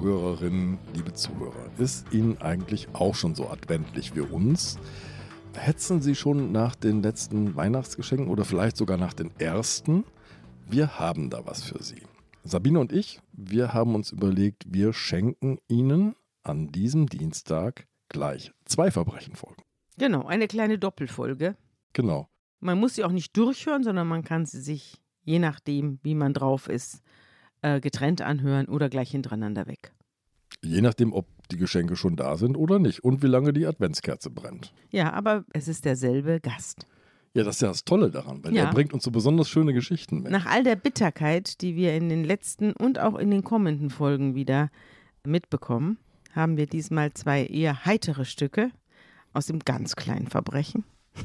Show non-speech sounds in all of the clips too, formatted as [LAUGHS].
Liebe Zuhörerinnen, liebe Zuhörer, ist Ihnen eigentlich auch schon so adventlich wie uns? Hetzen Sie schon nach den letzten Weihnachtsgeschenken oder vielleicht sogar nach den ersten? Wir haben da was für Sie. Sabine und ich, wir haben uns überlegt, wir schenken Ihnen an diesem Dienstag gleich zwei Verbrechenfolgen. Genau, eine kleine Doppelfolge. Genau. Man muss sie auch nicht durchhören, sondern man kann sie sich, je nachdem, wie man drauf ist, äh, getrennt anhören oder gleich hintereinander weg. Je nachdem, ob die Geschenke schon da sind oder nicht und wie lange die Adventskerze brennt. Ja, aber es ist derselbe Gast. Ja, das ist ja das Tolle daran, weil Ja. er bringt uns so besonders schöne Geschichten mit. Nach all der Bitterkeit, die wir in den letzten und auch in den kommenden Folgen wieder mitbekommen, haben wir diesmal zwei eher heitere Stücke aus dem ganz kleinen Verbrechen. [LAUGHS]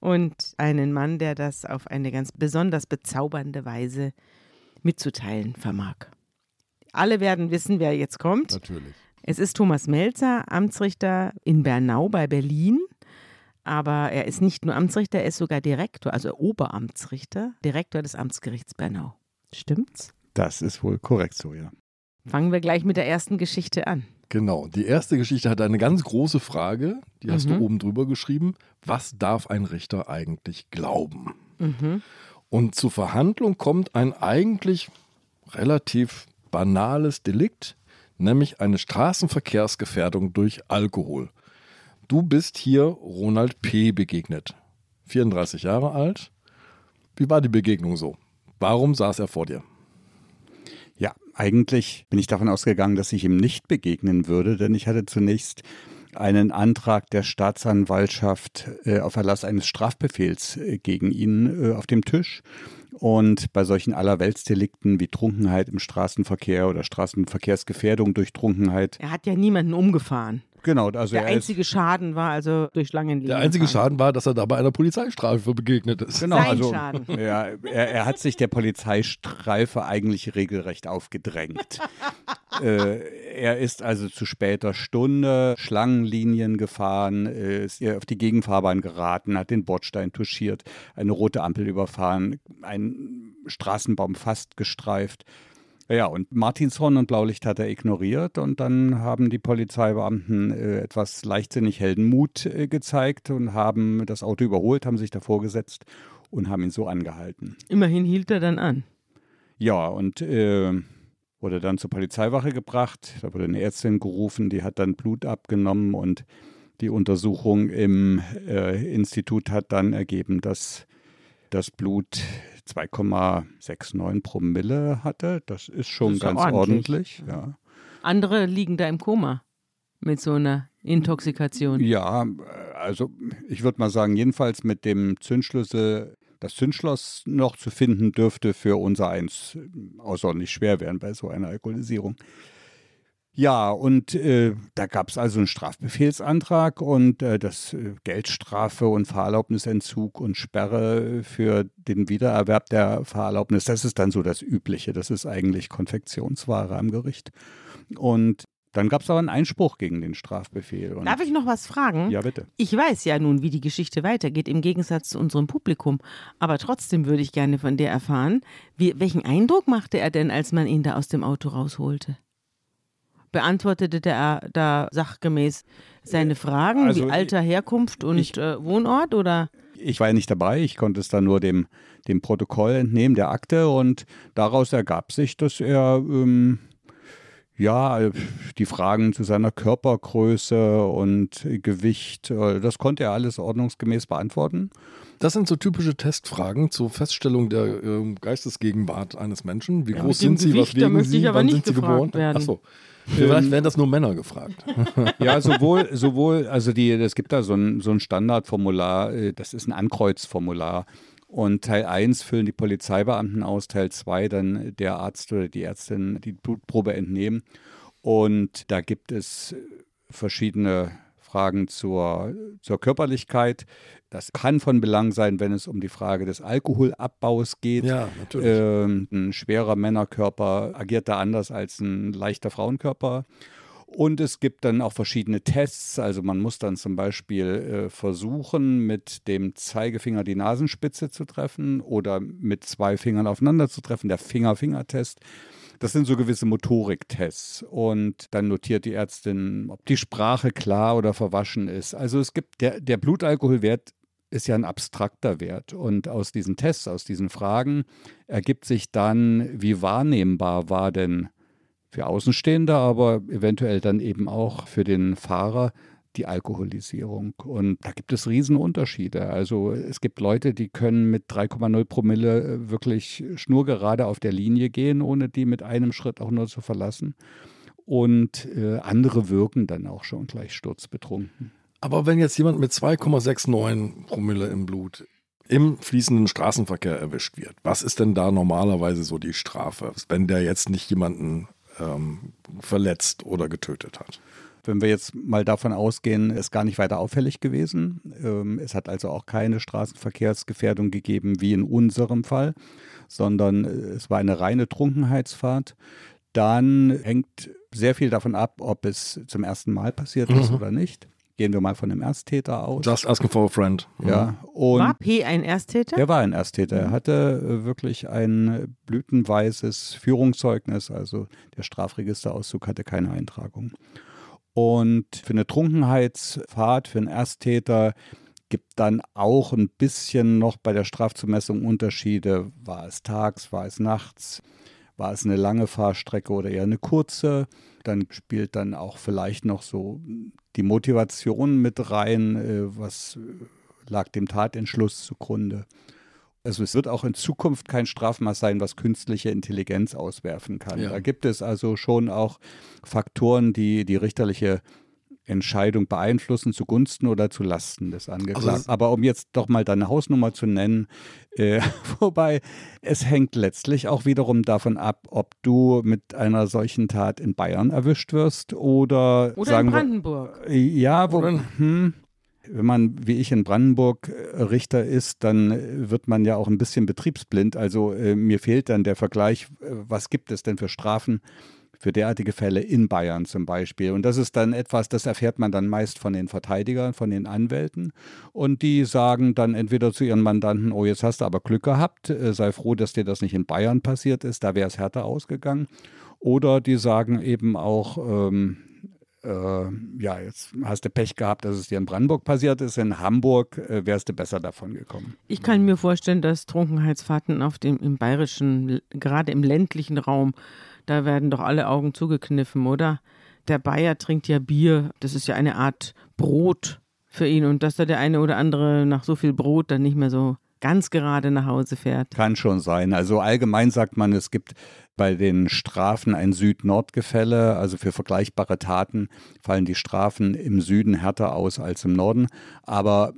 Und einen Mann, der das auf eine ganz besonders bezaubernde Weise mitzuteilen vermag. Alle werden wissen, wer jetzt kommt. Natürlich. Es ist Thomas Melzer, Amtsrichter in Bernau bei Berlin. Aber er ist nicht nur Amtsrichter, er ist sogar Direktor, also Oberamtsrichter, Direktor des Amtsgerichts Bernau. Stimmt's? Das ist wohl korrekt so, ja. Fangen wir gleich mit der ersten Geschichte an. Genau. Die erste Geschichte hat eine ganz große Frage, die hast Mhm. du oben drüber geschrieben. Was darf ein Richter eigentlich glauben? Mhm. Und zur Verhandlung kommt ein eigentlich relativ banales Delikt, nämlich eine Straßenverkehrsgefährdung durch Alkohol. Du bist hier Ronald P. begegnet. 34 Jahre alt. Wie war die Begegnung so? Warum saß er vor dir? Ja, eigentlich bin ich davon ausgegangen, dass ich ihm nicht begegnen würde, denn ich hatte zunächst einen Antrag der Staatsanwaltschaft äh, auf Erlass eines Strafbefehls äh, gegen ihn äh, auf dem Tisch. Und bei solchen Allerweltsdelikten wie Trunkenheit im Straßenverkehr oder Straßenverkehrsgefährdung durch Trunkenheit. Er hat ja niemanden umgefahren. Genau, also der er ist, einzige Schaden war also durch Langenleben. Der einzige gefahren. Schaden war, dass er dabei einer Polizeistrafe begegnet ist. Genau, Sein also Schaden. [LAUGHS] Ja, er, er hat sich der Polizeistreife eigentlich regelrecht aufgedrängt. [LAUGHS] äh, er ist also zu später Stunde Schlangenlinien gefahren, äh, ist auf die Gegenfahrbahn geraten, hat den Bordstein touchiert, eine rote Ampel überfahren, einen Straßenbaum fast gestreift. Ja, und Martinshorn und Blaulicht hat er ignoriert und dann haben die Polizeibeamten äh, etwas leichtsinnig Heldenmut äh, gezeigt und haben das Auto überholt, haben sich davor gesetzt und haben ihn so angehalten. Immerhin hielt er dann an. Ja, und äh, wurde dann zur Polizeiwache gebracht. Da wurde eine Ärztin gerufen, die hat dann Blut abgenommen und die Untersuchung im äh, Institut hat dann ergeben, dass das Blut 2,69 Promille hatte. Das ist schon Das ist ja ganz ordentlich. ordentlich. Ja. Andere liegen da im Koma mit so einer Intoxikation. ja, also ich würde mal sagen, jedenfalls mit dem Zündschlüssel, das Zündschloss noch zu finden dürfte für unser eins außerordentlich schwer werden bei so einer Alkoholisierung. Ja, und äh, da gab es also einen Strafbefehlsantrag und äh, das äh, Geldstrafe und Fahrerlaubnisentzug und Sperre für den Wiedererwerb der Fahrerlaubnis. Das ist dann so das Übliche. Das ist eigentlich Konfektionsware am Gericht. Und dann gab es aber einen Einspruch gegen den Strafbefehl. Darf ich noch was fragen? Ja, bitte. Ich weiß ja nun, wie die Geschichte weitergeht, im Gegensatz zu unserem Publikum. Aber trotzdem würde ich gerne von dir erfahren, wie, welchen Eindruck machte er denn, als man ihn da aus dem Auto rausholte? Beantwortete er da sachgemäß seine Fragen, also wie Alter, Herkunft und ich- äh, Wohnort? Oder? Ich war ja nicht dabei, ich konnte es dann nur dem, dem Protokoll entnehmen, der Akte, und daraus ergab sich, dass er ähm, ja äh, die Fragen zu seiner Körpergröße und Gewicht, äh, das konnte er alles ordnungsgemäß beantworten. Das sind so typische Testfragen zur Feststellung der ähm, Geistesgegenwart eines Menschen. Wie Ja, groß sind Sie, was Gewicht, da wiegen Sie, ich aber wann nicht sind Sie geboren? werden. Achso. Vielleicht werden das nur Männer gefragt. [LAUGHS] Ja, sowohl, sowohl, also die, es gibt da so ein, so ein Standardformular, äh, das ist ein Ankreuzformular. Und Teil 1 füllen die Polizeibeamten aus, Teil 2 dann der Arzt oder die Ärztin die Blutprobe entnehmen. Und da gibt es verschiedene Fragen zur, zur Körperlichkeit. Das kann von Belang sein, wenn es um die Frage des Alkoholabbaus geht. Ja, natürlich. Ähm, ein schwerer Männerkörper agiert da anders als ein leichter Frauenkörper. Und es gibt dann auch verschiedene Tests. Also man muss dann zum Beispiel äh, versuchen, mit dem Zeigefinger die Nasenspitze zu treffen oder mit zwei Fingern aufeinander zu treffen, der Finger-Finger-Test. Das sind so gewisse Motoriktests. Und dann notiert die Ärztin, ob die Sprache klar oder verwaschen ist. Also es gibt, der, der Blutalkoholwert ist ja ein abstrakter Wert. Und aus diesen Tests, aus diesen Fragen ergibt sich dann, wie wahrnehmbar war denn für Außenstehende, aber eventuell dann eben auch für den Fahrer die Alkoholisierung. Und da gibt es Riesenunterschiede. Also es gibt Leute, die können mit 3,0 Promille äh, wirklich schnurgerade auf der Linie gehen, ohne die mit einem Schritt auch nur zu verlassen. Und äh, andere wirken dann auch schon gleich sturzbetrunken. Aber wenn jetzt jemand mit 2,69 Promille im Blut im fließenden Straßenverkehr erwischt wird, was ist denn da normalerweise so die Strafe, wenn der jetzt nicht jemanden ähm, verletzt oder getötet hat? Wenn wir jetzt mal davon ausgehen, ist gar nicht weiter auffällig gewesen. Ähm, es hat also auch keine Straßenverkehrsgefährdung gegeben wie in unserem Fall, sondern äh, es war eine reine Trunkenheitsfahrt. Dann hängt sehr viel davon ab, ob es zum ersten Mal passiert ist mhm. oder nicht. Gehen wir mal von einem Ersttäter aus. Just asking for a friend. Mhm. Ja. Und war P ein Ersttäter? Er war ein Ersttäter. Er mhm. hatte äh, wirklich ein blütenweißes Führungszeugnis, also der Strafregisterauszug hatte keine Eintragung. Und für eine Trunkenheitsfahrt, für einen Ersttäter gibt dann auch ein bisschen noch bei der Strafzumessung Unterschiede. War es tags, war es nachts, war es eine lange Fahrstrecke oder eher eine kurze? Dann spielt dann auch vielleicht noch so die Motivation mit rein, äh, was lag dem Tatentschluss zugrunde. Also es wird auch in Zukunft kein Strafmaß sein, was künstliche Intelligenz auswerfen kann. Ja. Da gibt es also schon auch Faktoren, die die richterliche Entscheidung beeinflussen zugunsten oder zu Lasten des Angeklagten. Also Aber um jetzt doch mal deine Hausnummer zu nennen, äh, [LAUGHS] wobei es hängt letztlich auch wiederum davon ab, ob du mit einer solchen Tat in Bayern erwischt wirst oder, oder sagen in Brandenburg. Wir, ja, wo, hm, wenn man wie ich in Brandenburg äh, Richter ist, dann wird man ja auch ein bisschen betriebsblind. Also äh, mir fehlt dann der Vergleich, äh, was gibt es denn für Strafen für derartige Fälle in Bayern zum Beispiel. Und das ist dann etwas, das erfährt man dann meist von den Verteidigern, von den Anwälten. Und die sagen dann entweder zu ihren Mandanten, oh, jetzt hast du aber Glück gehabt, äh, sei froh, dass dir das nicht in Bayern passiert ist, da wäre es härter ausgegangen. Oder die sagen eben auch, ähm, äh, ja, jetzt hast du Pech gehabt, dass es dir in Brandenburg passiert ist. In Hamburg äh, wärst du besser davon gekommen. Ich kann mir vorstellen, dass Trunkenheitsfahrten auf dem, im bayerischen, gerade im ländlichen Raum, da werden doch alle Augen zugekniffen, oder? Der Bayer trinkt ja Bier, das ist ja eine Art Brot für ihn und dass da der eine oder andere nach so viel Brot dann nicht mehr so ganz gerade nach Hause fährt. Kann schon sein. Also allgemein sagt man, es gibt bei den Strafen ein Süd-Nord-Gefälle. Also für vergleichbare Taten fallen die Strafen im Süden härter aus als im Norden. Aber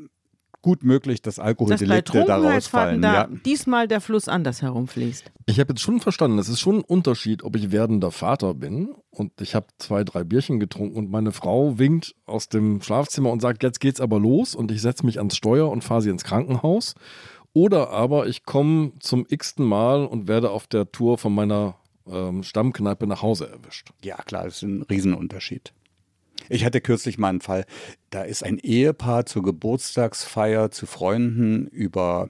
gut möglich, dass Alkoholdelikte dass daraus fallen. Da ja. diesmal der Fluss anders herumfließt. Ich habe jetzt schon verstanden, es ist schon ein Unterschied, ob ich werdender Vater bin und ich habe zwei, drei Bierchen getrunken und meine Frau winkt aus dem Schlafzimmer und sagt, jetzt geht's aber los und ich setze mich ans Steuer und fahre sie ins Krankenhaus. Oder aber ich komme zum x-ten Mal und werde auf der Tour von meiner ähm, Stammkneipe nach Hause erwischt. Ja, klar, das ist ein Riesenunterschied. Ich hatte kürzlich mal einen Fall, da ist ein Ehepaar zur Geburtstagsfeier zu Freunden über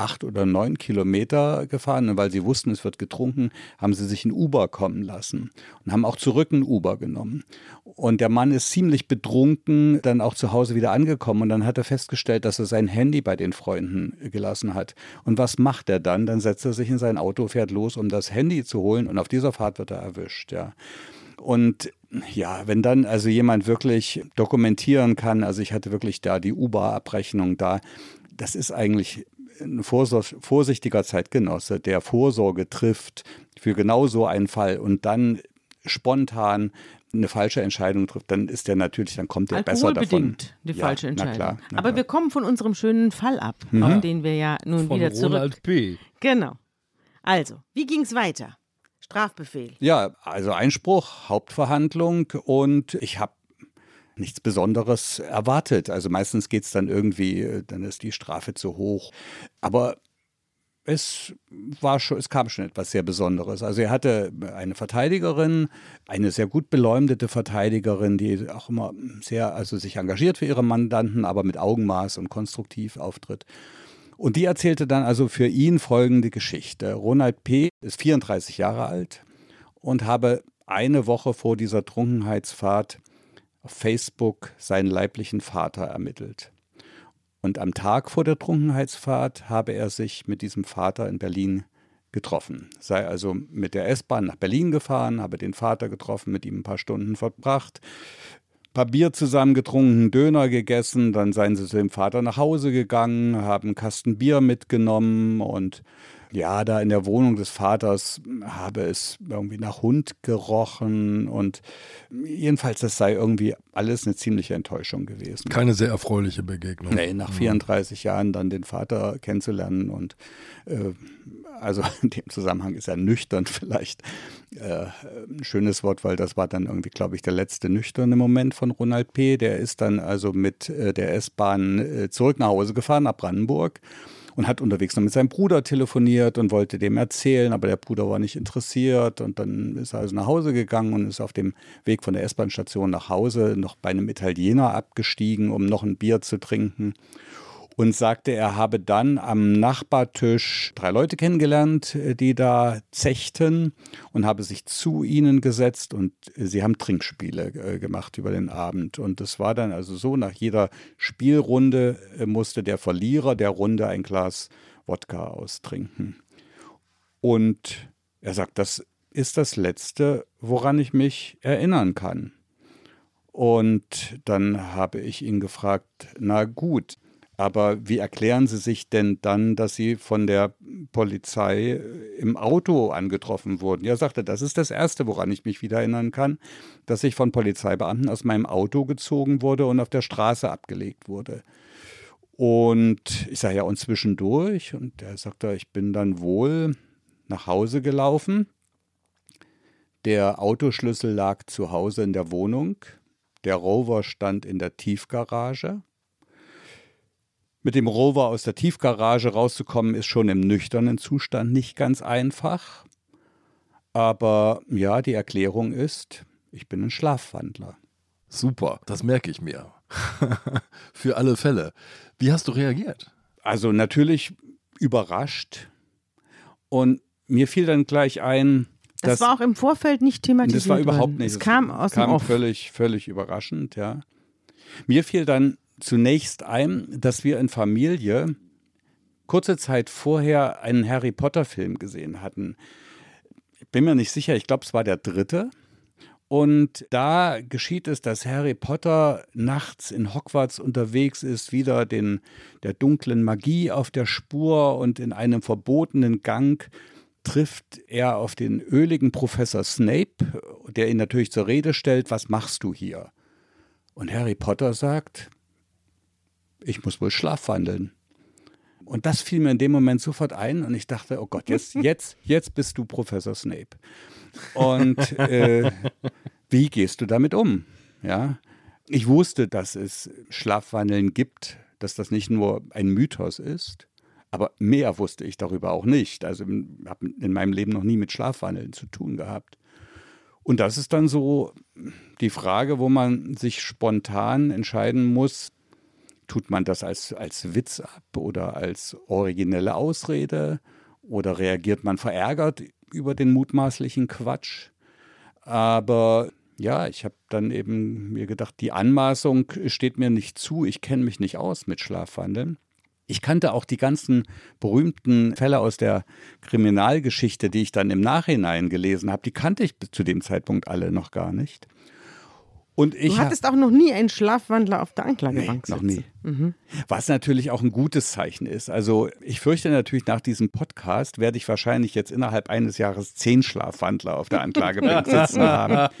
acht oder neun Kilometer gefahren und weil sie wussten, es wird getrunken, haben sie sich ein Uber kommen lassen und haben auch zurück ein Uber genommen. Und der Mann ist ziemlich betrunken dann auch zu Hause wieder angekommen und dann hat er festgestellt, dass er sein Handy bei den Freunden gelassen hat. Und was macht er dann? Dann setzt er sich in sein Auto, fährt los, um das Handy zu holen und auf dieser Fahrt wird er erwischt, ja. Und ja, wenn dann also jemand wirklich dokumentieren kann, also ich hatte wirklich da die Uber-Abrechnung da, das ist eigentlich ein vorsichtiger Zeitgenosse, der Vorsorge trifft für genau so einen Fall und dann spontan eine falsche Entscheidung trifft, dann ist der natürlich, dann kommt der besser davon. die ja, falsche Entscheidung. Na klar, na Aber klar. wir kommen von unserem schönen Fall ab, mhm. auf den wir ja nun von wieder zurück. Ronald P. Genau. Also, wie ging es weiter? Strafbefehl. Ja, also Einspruch, Hauptverhandlung und ich habe nichts Besonderes erwartet. Also meistens geht es dann irgendwie, dann ist die Strafe zu hoch. Aber es war schon, es kam schon etwas sehr Besonderes. Also er hatte eine Verteidigerin, eine sehr gut beleumdete Verteidigerin, die auch immer sehr, also sich engagiert für ihre Mandanten, aber mit Augenmaß und konstruktiv auftritt. Und die erzählte dann also für ihn folgende Geschichte. Ronald P. ist 34 Jahre alt und habe eine Woche vor dieser Trunkenheitsfahrt auf Facebook seinen leiblichen Vater ermittelt. Und am Tag vor der Trunkenheitsfahrt habe er sich mit diesem Vater in Berlin getroffen. Sei also mit der S-Bahn nach Berlin gefahren, habe den Vater getroffen, mit ihm ein paar Stunden verbracht, paar Bier zusammen getrunken, Döner gegessen, dann seien sie zu dem Vater nach Hause gegangen, haben einen Kasten Bier mitgenommen und ja, da in der Wohnung des Vaters habe es irgendwie nach Hund gerochen und jedenfalls, das sei irgendwie alles eine ziemliche Enttäuschung gewesen. Keine sehr erfreuliche Begegnung. Nee, nach 34 mhm. Jahren dann den Vater kennenzulernen und äh, also [LAUGHS] in dem Zusammenhang ist er nüchtern vielleicht äh, ein schönes Wort, weil das war dann irgendwie, glaube ich, der letzte nüchterne Moment von Ronald P. Der ist dann also mit äh, der S-Bahn äh, zurück nach Hause gefahren, nach Brandenburg und hat unterwegs noch mit seinem Bruder telefoniert und wollte dem erzählen, aber der Bruder war nicht interessiert und dann ist er also nach Hause gegangen und ist auf dem Weg von der S-Bahn-Station nach Hause noch bei einem Italiener abgestiegen, um noch ein Bier zu trinken und sagte, er habe dann am Nachbartisch drei Leute kennengelernt, äh, die da zechten und habe sich zu ihnen gesetzt und sie haben Trinkspiele äh, gemacht über den Abend. Und es war dann also so, nach jeder Spielrunde äh, musste der Verlierer der Runde ein Glas Wodka austrinken. Und er sagt, das ist das Letzte, woran ich mich erinnern kann. Und dann habe ich ihn gefragt, na gut, aber wie erklären Sie sich denn dann, dass Sie von der Polizei im Auto angetroffen wurden? Ja, sagte, das ist das Erste, woran ich mich wieder erinnern kann, dass ich von Polizeibeamten aus meinem Auto gezogen wurde und auf der Straße abgelegt wurde. Und ich sage ja, und zwischendurch, und er sagte, ich bin dann wohl nach Hause gelaufen. Der Autoschlüssel lag zu Hause in der Wohnung. Der Rover stand in der Tiefgarage. Mit dem Rover aus der Tiefgarage rauszukommen, ist schon im nüchternen Zustand nicht ganz einfach. Aber ja, die Erklärung ist, ich bin ein Schlafwandler. Super, das merke ich mir. [LAUGHS] Für alle Fälle. Wie hast du reagiert? Also natürlich überrascht. Und mir fiel dann gleich ein, das war auch im Vorfeld nicht thematisiert. Das war überhaupt nicht. Es kam aus kam dem Off. völlig, völlig überraschend, ja. Mir fiel dann zunächst ein, dass wir in Familie kurze Zeit vorher einen Harry Potter-Film gesehen hatten. Ich bin mir nicht sicher, ich glaube, es war der dritte. Und da geschieht es, dass Harry Potter nachts in Hogwarts unterwegs ist, wieder den, der dunklen Magie auf der Spur und in einem verbotenen Gang trifft er auf den öligen Professor Snape, der ihn natürlich zur Rede stellt, was machst du hier? Und Harry Potter sagt, ich muss wohl schlafwandeln. Und das fiel mir in dem Moment sofort ein und ich dachte, oh Gott, jetzt, [LAUGHS] jetzt, jetzt bist du Professor Snape. Und äh, wie gehst du damit um? Ja, ich wusste, dass es Schlafwandeln gibt, dass das nicht nur ein Mythos ist, aber mehr wusste ich darüber auch nicht. Also habe in meinem Leben noch nie mit Schlafwandeln zu tun gehabt. Und das ist dann so die Frage, wo man sich spontan entscheiden muss, Tut man das als, als Witz ab oder als originelle Ausrede? Oder reagiert man verärgert über den mutmaßlichen Quatsch? Aber ja, ich habe dann eben mir gedacht, die Anmaßung steht mir nicht zu. Ich kenne mich nicht aus mit Schlafwandeln. Ich kannte auch die ganzen berühmten Fälle aus der Kriminalgeschichte, die ich dann im Nachhinein gelesen habe. Die kannte ich zu dem Zeitpunkt alle noch gar nicht. Und ich du hattest auch noch nie einen Schlafwandler auf der Anklagebank nee, noch nie. Mhm. Was natürlich auch ein gutes Zeichen ist. Also ich fürchte natürlich, nach diesem Podcast werde ich wahrscheinlich jetzt innerhalb eines Jahres zehn Schlafwandler auf der Anklagebank [LAUGHS] sitzen haben.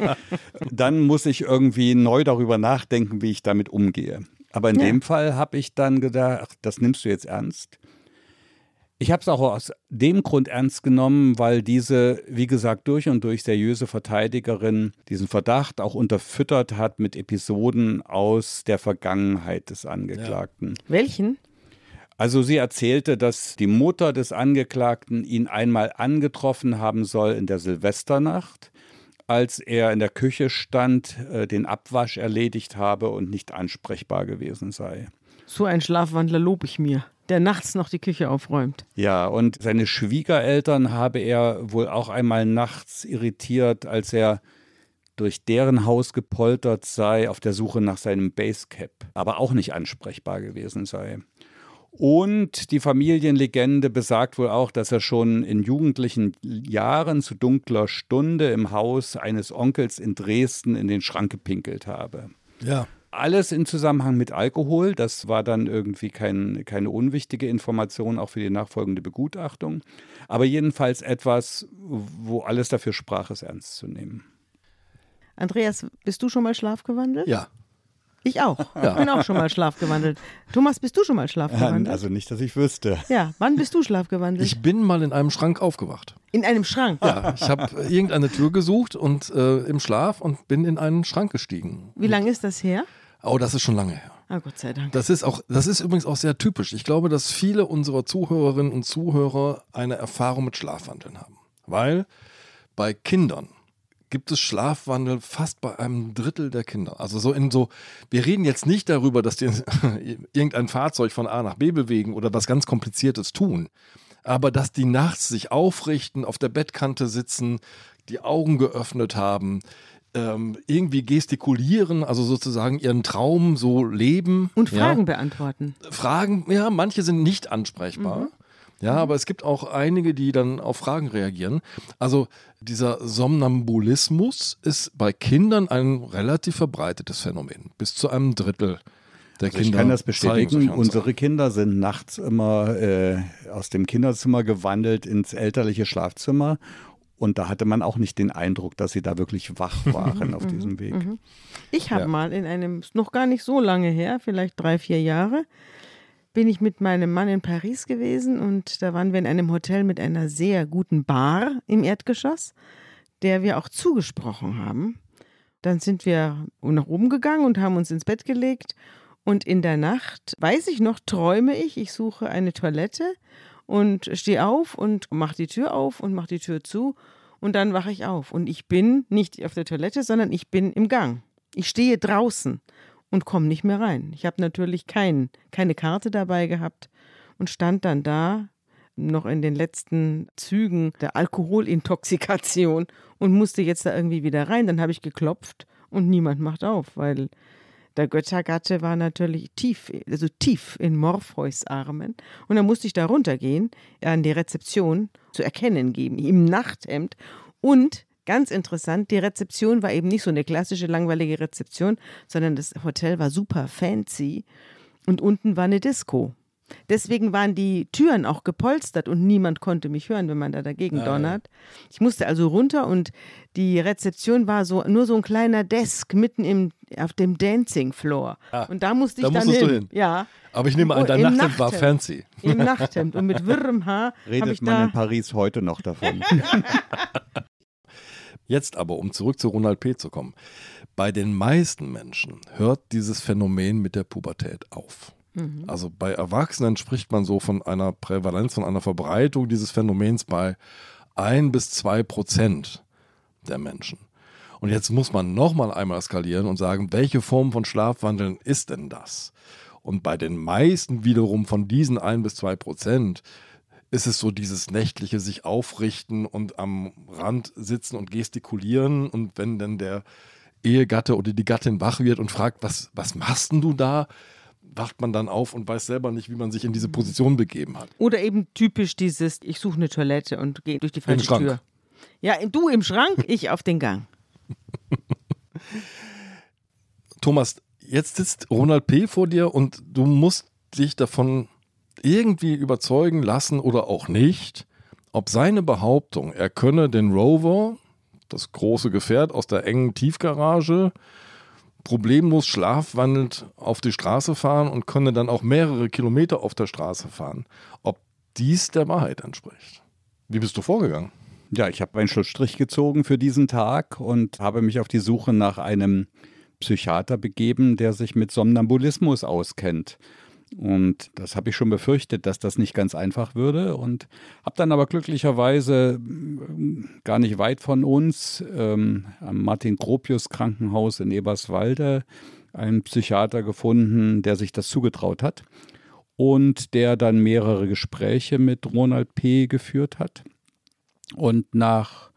Dann muss ich irgendwie neu darüber nachdenken, wie ich damit umgehe. Aber in ja. dem Fall habe ich dann gedacht, das nimmst du jetzt ernst. Ich habe es auch aus dem Grund ernst genommen, weil diese, wie gesagt, durch und durch seriöse Verteidigerin diesen Verdacht auch unterfüttert hat mit Episoden aus der Vergangenheit des Angeklagten. Ja. Welchen? Also sie erzählte, dass die Mutter des Angeklagten ihn einmal angetroffen haben soll in der Silvesternacht, als er in der Küche stand, äh, den Abwasch erledigt habe und nicht ansprechbar gewesen sei. So ein Schlafwandler lobe ich mir der nachts noch die Küche aufräumt. Ja, und seine Schwiegereltern habe er wohl auch einmal nachts irritiert, als er durch deren Haus gepoltert sei auf der Suche nach seinem Basecap, aber auch nicht ansprechbar gewesen sei. Und die Familienlegende besagt wohl auch, dass er schon in jugendlichen Jahren zu dunkler Stunde im Haus eines Onkels in Dresden in den Schrank gepinkelt habe. Ja. Alles in Zusammenhang mit Alkohol, das war dann irgendwie kein, keine unwichtige Information, auch für die nachfolgende Begutachtung. Aber jedenfalls etwas, wo alles dafür sprach, es ernst zu nehmen. Andreas, bist du schon mal schlafgewandelt? Ja. Ich auch. Ja. Ich bin auch schon mal schlafgewandelt. Thomas, bist du schon mal schlafgewandelt? Also nicht, dass ich wüsste. ja, wann bist du schlafgewandelt? Ich bin mal in einem Schrank aufgewacht. In einem Schrank. Ja, ich habe irgendeine Tür gesucht und äh, im Schlaf und bin in einen Schrank gestiegen. Wie lange ist das her? Oh, das ist schon lange her. Ah, Gott sei Dank. Das ist auch, das ist übrigens auch sehr typisch. Ich glaube, dass viele unserer Zuhörerinnen und Zuhörer eine Erfahrung mit Schlafwandeln haben. Weil bei Kindern gibt es Schlafwandel fast bei einem Drittel der Kinder. Also so in so, wir reden jetzt nicht darüber, dass die [LAUGHS] irgendein Fahrzeug von A nach B bewegen oder was ganz Kompliziertes tun. Aber dass die nachts sich aufrichten, auf der Bettkante sitzen, die Augen geöffnet haben, ähm, irgendwie gestikulieren, also sozusagen ihren Traum so leben. Und ja. Fragen beantworten. Fragen, ja, manche sind nicht ansprechbar. Ja, aber es gibt auch einige, die dann auf Fragen reagieren. Also dieser Somnambulismus ist bei Kindern ein relativ verbreitetes Phänomen. Bis zu einem Drittel der Also Kinder. ich kann das bestätigen. Unsere Kinder sind nachts immer äh, aus dem Kinderzimmer gewandelt ins elterliche Schlafzimmer. Und da hatte man auch nicht den Eindruck, dass sie da wirklich wach waren auf diesem Weg. Ich habe Ja. mal in einem, noch gar nicht so lange her, vielleicht drei, vier Jahre, bin ich mit meinem Mann in Paris gewesen und da waren wir in einem Hotel mit einer sehr guten Bar im Erdgeschoss, der wir auch zugesprochen haben. Dann sind wir nach oben gegangen und haben uns ins Bett gelegt und in der Nacht, weiß ich noch, träume ich, ich suche eine Toilette und stehe auf und mache die Tür auf und mache die Tür zu und dann wache ich auf und ich bin nicht auf der Toilette, sondern ich bin im Gang. Ich stehe draußen und komme nicht mehr rein. Ich habe natürlich kein, keine Karte dabei gehabt und stand dann da noch in den letzten Zügen der Alkoholintoxikation und musste jetzt da irgendwie wieder rein. Dann habe ich geklopft und niemand macht auf, weil der Göttergatte war natürlich tief, also tief in Morpheus Armen. Und dann musste ich da runtergehen, an die Rezeption zu erkennen geben, im Nachthemd. Und ganz interessant, die Rezeption war eben nicht so eine klassische langweilige Rezeption, sondern das Hotel war super fancy und unten war eine Disco. Deswegen waren die Türen auch gepolstert und niemand konnte mich hören, wenn man da dagegen donnert. Ich musste also runter und die Rezeption war so nur so ein kleiner Desk mitten im, auf dem Dancing Floor. und da musste ich da dann hin. du hin. Ja. Aber ich nehme an, Und dein im Nachthemd war fancy. Im Nachthemd und mit wirrem Haar Redet man da in Paris heute noch davon. [LAUGHS] Jetzt aber, um zurück zu Ronald P. zu kommen. Bei den meisten Menschen hört dieses Phänomen mit der Pubertät auf. Also bei Erwachsenen spricht man so von einer Prävalenz, von einer Verbreitung dieses Phänomens bei ein bis zwei Prozent der Menschen. Und jetzt muss man nochmal einmal skalieren und sagen, welche Form von Schlafwandeln ist denn das? Und bei den meisten wiederum von diesen ein bis zwei Prozent ist es so dieses nächtliche sich aufrichten und am Rand sitzen und gestikulieren. Und wenn dann der Ehegatte oder die Gattin wach wird und fragt, was, was machst denn du da? Wacht man dann auf und weiß selber nicht, wie man sich in diese Position begeben hat. Oder eben typisch dieses, ich suche eine Toilette und gehe durch die falsche. Tür. Ja, du im Schrank, [LAUGHS] ich auf den Gang. Thomas, jetzt sitzt Ronald P. vor dir und du musst dich davon irgendwie überzeugen lassen oder auch nicht, ob seine Behauptung, er könne den Rover, das große Gefährt aus der engen Tiefgarage, problemlos schlafwandelnd auf die Straße fahren und könne dann auch mehrere Kilometer auf der Straße fahren, ob dies der Wahrheit entspricht. Wie bist du vorgegangen? Ja, ich habe einen Schlussstrich gezogen für diesen Tag und habe mich auf die Suche nach einem Psychiater begeben, der sich mit Somnambulismus auskennt. Und das habe ich schon befürchtet, dass das nicht ganz einfach würde. Und habe dann aber glücklicherweise ähm, gar nicht weit von uns ähm, am Martin-Gropius-Krankenhaus in Eberswalde einen Psychiater gefunden, der sich das zugetraut hat. und der dann mehrere Gespräche mit Ronald P. geführt hat und nach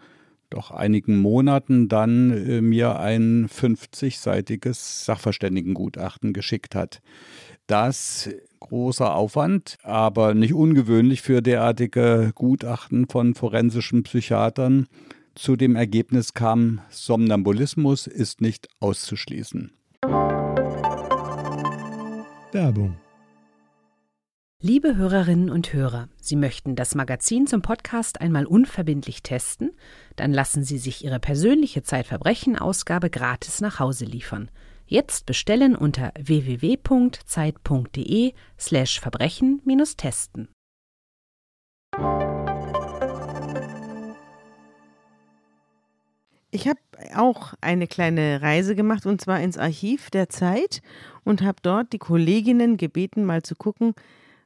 doch einigen Monaten dann äh, mir ein 50-seitiges Sachverständigengutachten geschickt hat. Das großer Aufwand, aber nicht ungewöhnlich für derartige Gutachten von forensischen Psychiatern zu dem Ergebnis kam, Somnambulismus ist nicht auszuschließen. Werbung Liebe Hörerinnen und Hörer, Sie möchten das Magazin zum Podcast einmal unverbindlich testen? Dann lassen Sie sich Ihre persönliche Zeitverbrechen-Ausgabe gratis nach Hause liefern. Jetzt bestellen unter www.zeit.de slash Verbrechen-testen. Ich habe auch eine kleine Reise gemacht und zwar ins Archiv der Zeit und habe dort die Kolleginnen gebeten, mal zu gucken,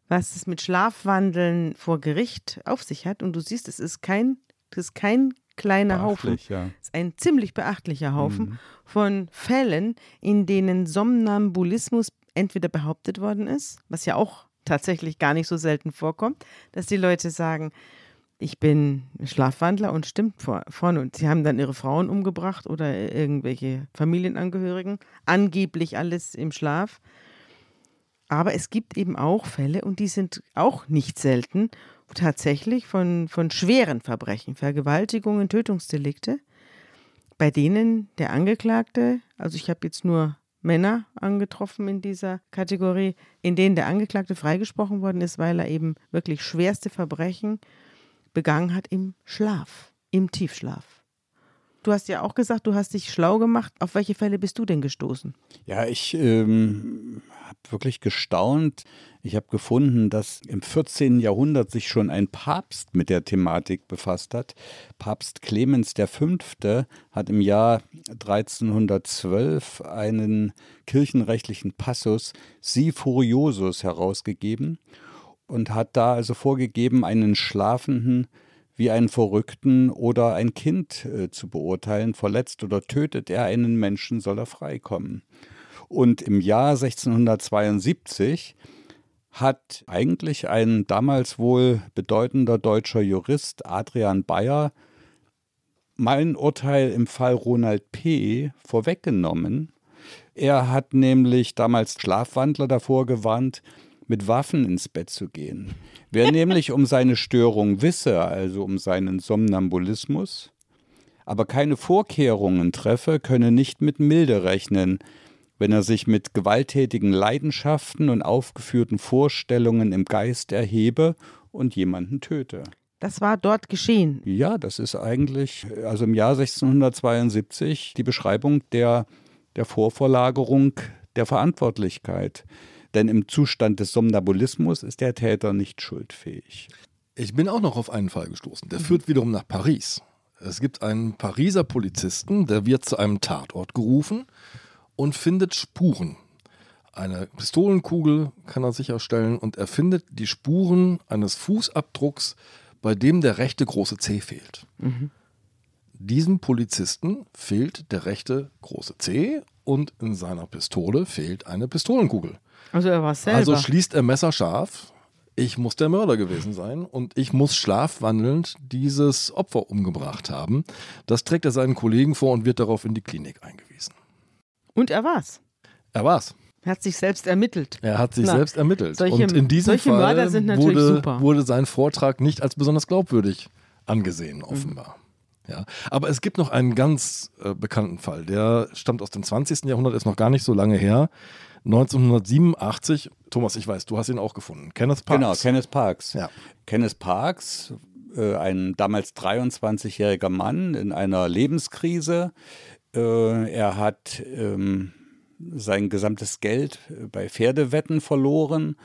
was es mit Schlafwandeln vor Gericht auf sich hat. Und du siehst, es ist kein, es ist kein kleiner Haufen. Ja. Ist ein ziemlich beachtlicher Haufen Mhm. von Fällen, in denen Somnambulismus entweder behauptet worden ist, was ja auch tatsächlich gar nicht so selten vorkommt, dass die Leute sagen, ich bin Schlafwandler und stimmt vor, vorne. Und sie haben dann ihre Frauen umgebracht oder irgendwelche Familienangehörigen. Angeblich alles im Schlaf. Aber es gibt eben auch Fälle, und die sind auch nicht selten, tatsächlich von, von schweren Verbrechen, Vergewaltigungen, Tötungsdelikte, bei denen der Angeklagte, also ich habe jetzt nur Männer angetroffen in dieser Kategorie, in denen der Angeklagte freigesprochen worden ist, weil er eben wirklich schwerste Verbrechen begangen hat im Schlaf, im Tiefschlaf. Du hast ja auch gesagt, du hast dich schlau gemacht. Auf welche Fälle bist du denn gestoßen? Ja, ich ähm, habe wirklich gestaunt. Ich habe gefunden, dass im 14. Jahrhundert sich schon ein Papst mit der Thematik befasst hat. Papst Clemens V. hat im Jahr 1312 einen kirchenrechtlichen Passus Si Furiosus herausgegeben und hat da also vorgegeben, einen Schlafenden wie einen Verrückten oder ein Kind äh, zu beurteilen. Verletzt oder tötet er einen Menschen, soll er freikommen. Und im Jahr 1672 hat eigentlich ein damals wohl bedeutender deutscher Jurist, Adrian Bayer, mein Urteil im Fall Ronald P. vorweggenommen. Er hat nämlich damals Schlafwandler davor gewarnt, mit Waffen ins Bett zu gehen. Wer [LAUGHS] nämlich um seine Störung wisse, also um seinen Somnambulismus, aber keine Vorkehrungen treffe, könne nicht mit Milde rechnen, wenn er sich mit gewalttätigen Leidenschaften und aufgeführten Vorstellungen im Geist erhebe und jemanden töte. Das war dort geschehen. Ja, das ist eigentlich, also im Jahr 1672, die Beschreibung der, der Vorverlagerung der Verantwortlichkeit. Denn im Zustand des Somnambulismus ist der Täter nicht schuldfähig. Ich bin auch noch auf einen Fall gestoßen. Der führt wiederum nach Paris. Es gibt einen Pariser Polizisten, der wird zu einem Tatort gerufen und findet Spuren. Eine Pistolenkugel kann er sicherstellen und er findet die Spuren eines Fußabdrucks, bei dem der rechte große C fehlt. Diesem Polizisten fehlt der rechte große C und in seiner Pistole fehlt eine Pistolenkugel. Also er war selber. Also schließt er messerscharf, ich muss der Mörder gewesen sein und ich muss schlafwandelnd dieses Opfer umgebracht haben. Das trägt er seinen Kollegen vor und wird darauf in die Klinik eingewiesen. und er war's. Er war's. Er hat sich selbst ermittelt. Er hat sich Na, selbst ermittelt. solche- und in diesem solche Fall Mörder sind natürlich wurde, super. wurde sein Vortrag nicht als besonders glaubwürdig angesehen, offenbar. Ja, aber es gibt noch einen ganz äh, bekannten Fall, der stammt aus dem 20. Jahrhundert, ist noch gar nicht so lange her. 1987, Thomas, ich weiß, du hast ihn auch gefunden. Kenneth Parks. Genau, Kenneth Parks. Ja. Kenneth Parks, äh, ein damals 23-jähriger Mann in einer Lebenskrise. Äh, er hat ähm, sein gesamtes Geld äh, bei Pferdewetten verloren,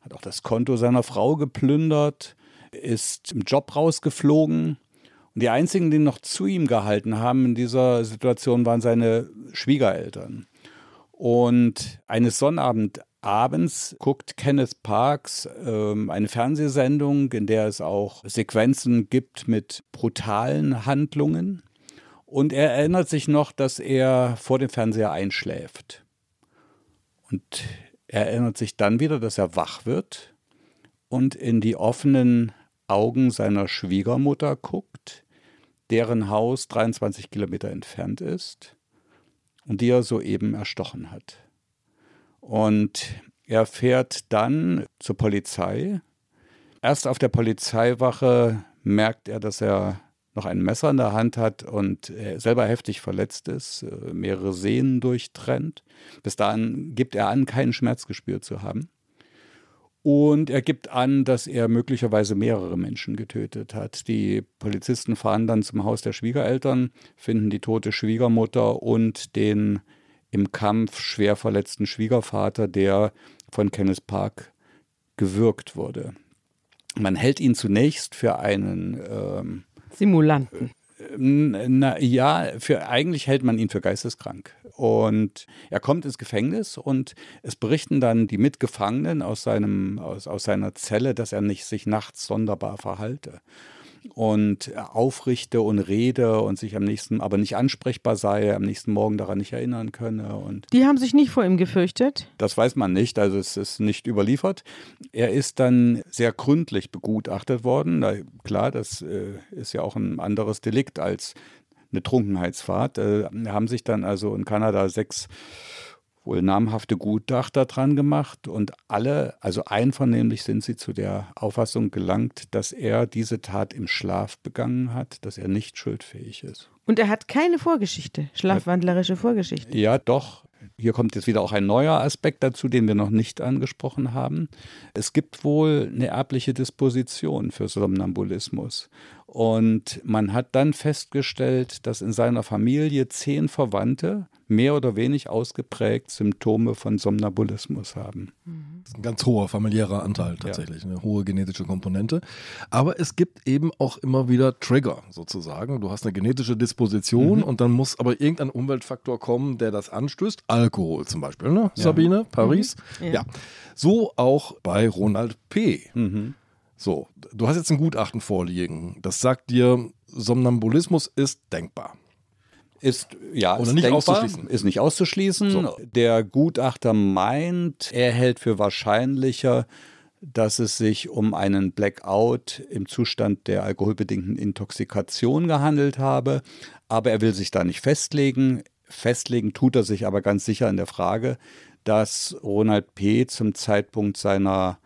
hat auch das Konto seiner Frau geplündert, ist im Job rausgeflogen. Und die einzigen, die noch zu ihm gehalten haben in dieser Situation, waren seine Schwiegereltern. Und eines Sonnabendabends guckt Kenneth Parks ähm, eine Fernsehsendung, in der es auch Sequenzen gibt mit brutalen Handlungen. Und er erinnert sich noch, dass er vor dem Fernseher einschläft. Und Er erinnert sich dann wieder, dass er wach wird und in die offenen Augen seiner Schwiegermutter guckt, deren Haus 23 Kilometer entfernt ist und die er soeben erstochen hat. Und er fährt dann zur Polizei. Erst auf der Polizeiwache merkt er, dass er noch ein Messer in der Hand hat und selber heftig verletzt ist, äh, mehrere Sehnen durchtrennt. Bis dahin gibt er an, keinen Schmerz gespürt zu haben. Und er gibt an, dass er möglicherweise mehrere Menschen getötet hat. Die Polizisten fahren dann zum Haus der Schwiegereltern, finden die tote Schwiegermutter und den im Kampf schwer verletzten Schwiegervater, der von Kenneth Park gewürgt wurde. Man hält ihn zunächst für einen ähm, Simulanten. Na, ja, für, eigentlich hält man ihn für geisteskrank. Und er kommt ins Gefängnis und es berichten dann die Mitgefangenen aus, seinem, aus, aus seiner Zelle, dass er nicht sich nachts sonderbar verhalte und aufrichte und rede und sich am nächsten, aber nicht ansprechbar sei, am nächsten Morgen daran nicht erinnern könne. Und Die haben sich nicht vor ihm gefürchtet? Das weiß man nicht, also es ist nicht überliefert. Er ist dann sehr gründlich begutachtet worden. Na, klar, das äh, ist ja auch ein anderes Delikt als eine Trunkenheitsfahrt. Äh, haben sich dann also in Kanada sechs wohl namhafte Gutachter dran gemacht und alle, also einvernehmlich sind sie zu der Auffassung gelangt, dass er diese Tat im Schlaf begangen hat, dass er nicht schuldfähig ist. Und er hat keine Vorgeschichte, schlafwandlerische Vorgeschichte. Ja, doch. Hier kommt jetzt wieder auch ein neuer Aspekt dazu, den wir noch nicht angesprochen haben. Es gibt wohl eine erbliche Disposition für Somnambulismus. Und man hat dann festgestellt, dass in seiner Familie zehn Verwandte mehr oder weniger ausgeprägt Symptome von Somnambulismus haben. Das ist ein ganz hoher familiärer Anteil tatsächlich, ja. eine hohe genetische Komponente. Aber es gibt eben auch immer wieder Trigger sozusagen. Du hast eine genetische Disposition mhm. und dann muss aber irgendein Umweltfaktor kommen, der das anstößt. Alkohol zum Beispiel, ne? Ja. Sabine, Paris. Mhm. Ja. ja. So auch bei Ronald P. Mhm. So, du hast jetzt ein Gutachten vorliegen. Das sagt dir, Somnambulismus ist denkbar. Ist ja ist nicht denkbar, auszuschließen. Ist nicht auszuschließen. So. Der Gutachter meint, er hält für wahrscheinlicher, dass es sich um einen Blackout im Zustand der alkoholbedingten Intoxikation gehandelt habe. Aber er will sich da nicht festlegen. Festlegen tut er sich aber ganz sicher in der Frage, dass Ronald P. zum Zeitpunkt seiner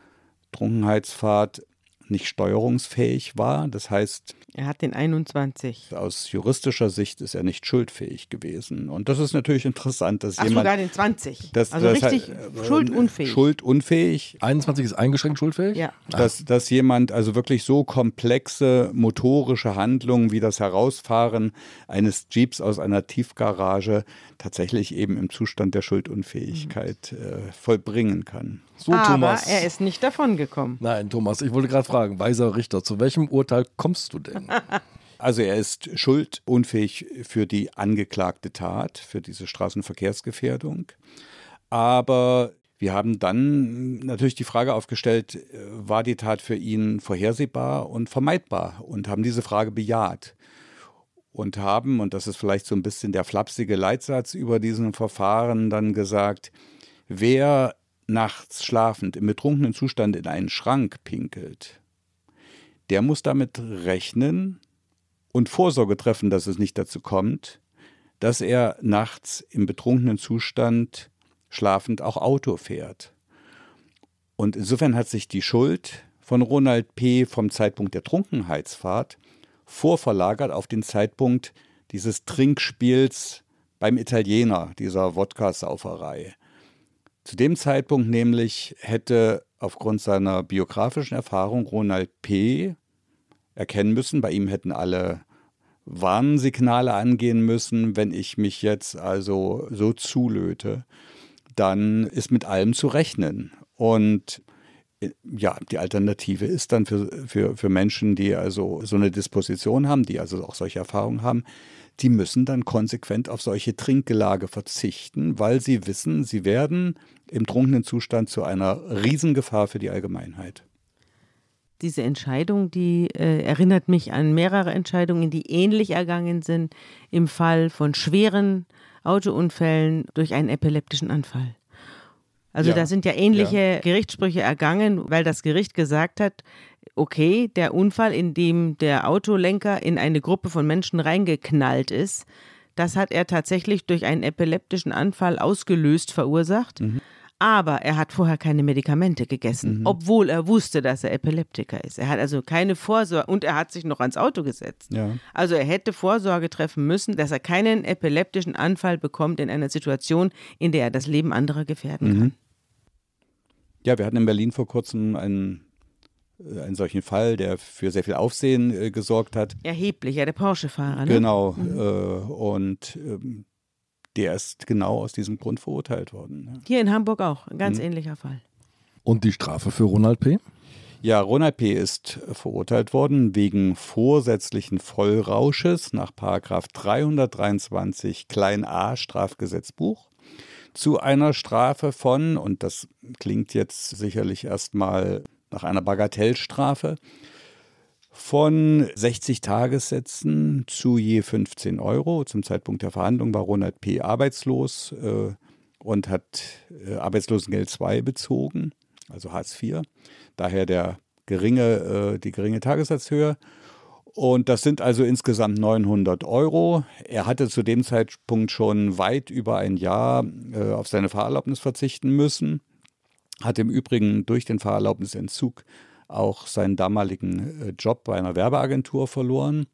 Trunkenheitsfahrt nicht steuerungsfähig war. Das heißt, er hat den 21. Aus juristischer Sicht ist er nicht schuldfähig gewesen. Und das ist natürlich interessant, dass Ach, jemand. sogar den 20. Das, also das richtig äh, schuldunfähig. Schuldunfähig. 21 ist eingeschränkt schuldfähig? Ja. Dass, dass jemand also wirklich so komplexe motorische Handlungen wie das Herausfahren eines Jeeps aus einer Tiefgarage tatsächlich eben im Zustand der Schuldunfähigkeit mhm. äh, vollbringen kann. So, Aber Thomas. er ist nicht davon gekommen. Nein, Thomas, ich wollte gerade fragen, weiser Richter, zu welchem Urteil kommst du denn? [LAUGHS] Also er ist schuldunfähig für die angeklagte Tat, für diese Straßenverkehrsgefährdung. Aber wir haben dann natürlich die Frage aufgestellt, war die Tat für ihn vorhersehbar und vermeidbar und haben diese Frage bejaht und haben, und das ist vielleicht so ein bisschen der flapsige Leitsatz über diesen Verfahren, dann gesagt, wer nachts schlafend im betrunkenen Zustand in einen Schrank pinkelt, der muss damit rechnen und Vorsorge treffen, dass es nicht dazu kommt, dass er nachts im betrunkenen Zustand schlafend auch Auto fährt. Und insofern hat sich die Schuld von Ronald P. vom Zeitpunkt der Trunkenheitsfahrt vorverlagert auf den Zeitpunkt dieses Trinkspiels beim Italiener, dieser Wodka-Sauferei. Zu dem Zeitpunkt nämlich hätte aufgrund seiner biografischen Erfahrung Ronald P. erkennen müssen, bei ihm hätten alle Warnsignale angehen müssen, wenn ich mich jetzt also so zulöte, dann ist mit allem zu rechnen. Und äh, ja, die Alternative ist dann für, für, für Menschen, die also so eine Disposition haben, die also auch solche Erfahrungen haben, die müssen dann konsequent auf solche Trinkgelage verzichten, weil sie wissen, sie werden im trunkenen Zustand zu einer Riesengefahr für die Allgemeinheit. Diese Entscheidung, die äh, erinnert mich an mehrere Entscheidungen, die ähnlich ergangen sind im Fall von schweren Autounfällen durch einen epileptischen Anfall. Also Ja. da sind ja ähnliche Gerichtssprüche ergangen, weil das Gericht gesagt hat, okay, der Unfall, in dem der Autolenker in eine Gruppe von Menschen reingeknallt ist, das hat er tatsächlich durch einen epileptischen Anfall ausgelöst verursacht. Aber er hat vorher keine Medikamente gegessen, obwohl er wusste, dass er Epileptiker ist. Er hat also keine Vorsorge und er hat sich noch ans Auto gesetzt. Ja. Also er hätte Vorsorge treffen müssen, dass er keinen epileptischen Anfall bekommt in einer Situation, in der er das Leben anderer gefährden kann. Ja, wir hatten in Berlin vor kurzem einen, einen solchen Fall, der für sehr viel Aufsehen äh, gesorgt hat. Erheblich, ja, der Porsche-Fahrer. Ne? Genau. Äh, und ähm, der ist genau aus diesem Grund verurteilt worden. ne? Hier in Hamburg auch, ein ganz ähnlicher Fall. Und die Strafe für Ronald P.? Ja, Ronald P. ist äh, verurteilt worden wegen vorsätzlichen Vollrausches nach Paragraph 323 klein a Strafgesetzbuch zu einer Strafe von, und das klingt jetzt sicherlich erstmal nach einer Bagatellstrafe, von 60 Tagessätzen zu je 15 Euro. Zum Zeitpunkt der Verhandlung war Ronald P. arbeitslos äh, und hat äh, Arbeitslosengeld 2 bezogen, also Hartz IV. Daher der geringe, äh, die geringe Tagessatzhöhe. Und das sind also insgesamt 900 Euro. Er hatte zu dem Zeitpunkt schon weit über ein Jahr äh, auf seine Fahrerlaubnis verzichten müssen. Hat im Übrigen durch den Fahrerlaubnisentzug auch seinen damaligen äh, Job bei einer Werbeagentur verloren.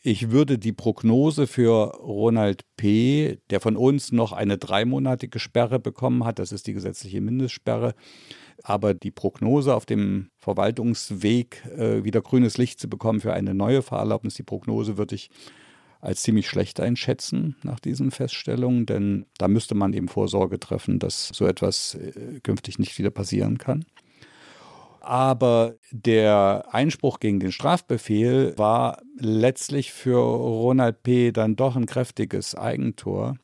Ich würde die Prognose für Ronald P., der von uns noch eine dreimonatige Sperre bekommen hat, das ist die gesetzliche Mindestsperre, aber die Prognose auf dem Verwaltungsweg äh, wieder grünes Licht zu bekommen für eine neue Fahrerlaubnis, die Prognose würde ich als ziemlich schlecht einschätzen nach diesen Feststellungen, denn da müsste man eben Vorsorge treffen, dass so etwas äh, künftig nicht wieder passieren kann. Aber der Einspruch gegen den Strafbefehl war letztlich für Ronald P. dann doch ein kräftiges Eigentor,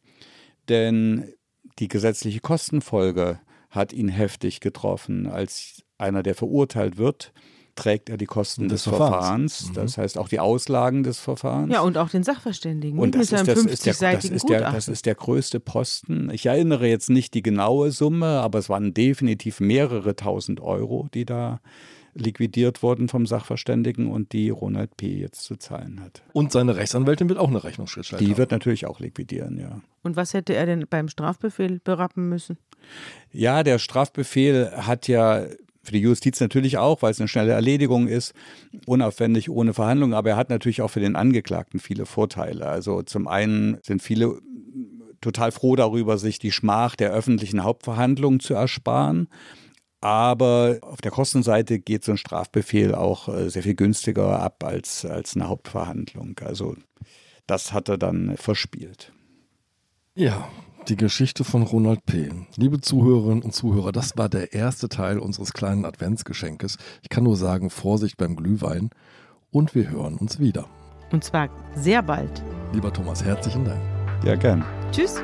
denn die gesetzliche Kostenfolge hat ihn heftig getroffen. Als einer, der verurteilt wird, trägt er die Kosten Des des, Verfahrens. Verfahrens, das heißt auch die Auslagen des Verfahrens. Ja, und auch den Sachverständigen. Und das mit ist, das, ist der, das, 50-seitigen ist der, das ist der größte Posten. Ich erinnere jetzt nicht die genaue Summe, aber es waren definitiv mehrere tausend Euro, die da liquidiert wurden vom Sachverständigen und die Ronald P. jetzt zu zahlen hat. Und seine Rechtsanwältin wird auch eine Rechnungsschritt Die wird natürlich auch liquidieren, ja. Und was hätte er denn beim Strafbefehl berappen müssen? Ja, der Strafbefehl hat ja für die Justiz natürlich auch, weil es eine schnelle Erledigung ist, unaufwendig, ohne Verhandlung, aber er hat natürlich auch für den Angeklagten viele Vorteile. Also zum einen sind viele total froh darüber, sich die Schmach der öffentlichen Hauptverhandlung zu ersparen. Aber auf der Kostenseite geht so ein Strafbefehl auch äh, sehr viel günstiger ab als, als eine Hauptverhandlung. Also das hat er dann verspielt. Ja, die Geschichte von Ronald P. Liebe Zuhörerinnen und Zuhörer, das war der erste Teil unseres kleinen Adventsgeschenkes. Ich kann nur sagen, Vorsicht beim Glühwein und wir hören uns wieder. Und zwar sehr bald. Lieber Thomas, herzlichen Dank. Ja, gern. Tschüss.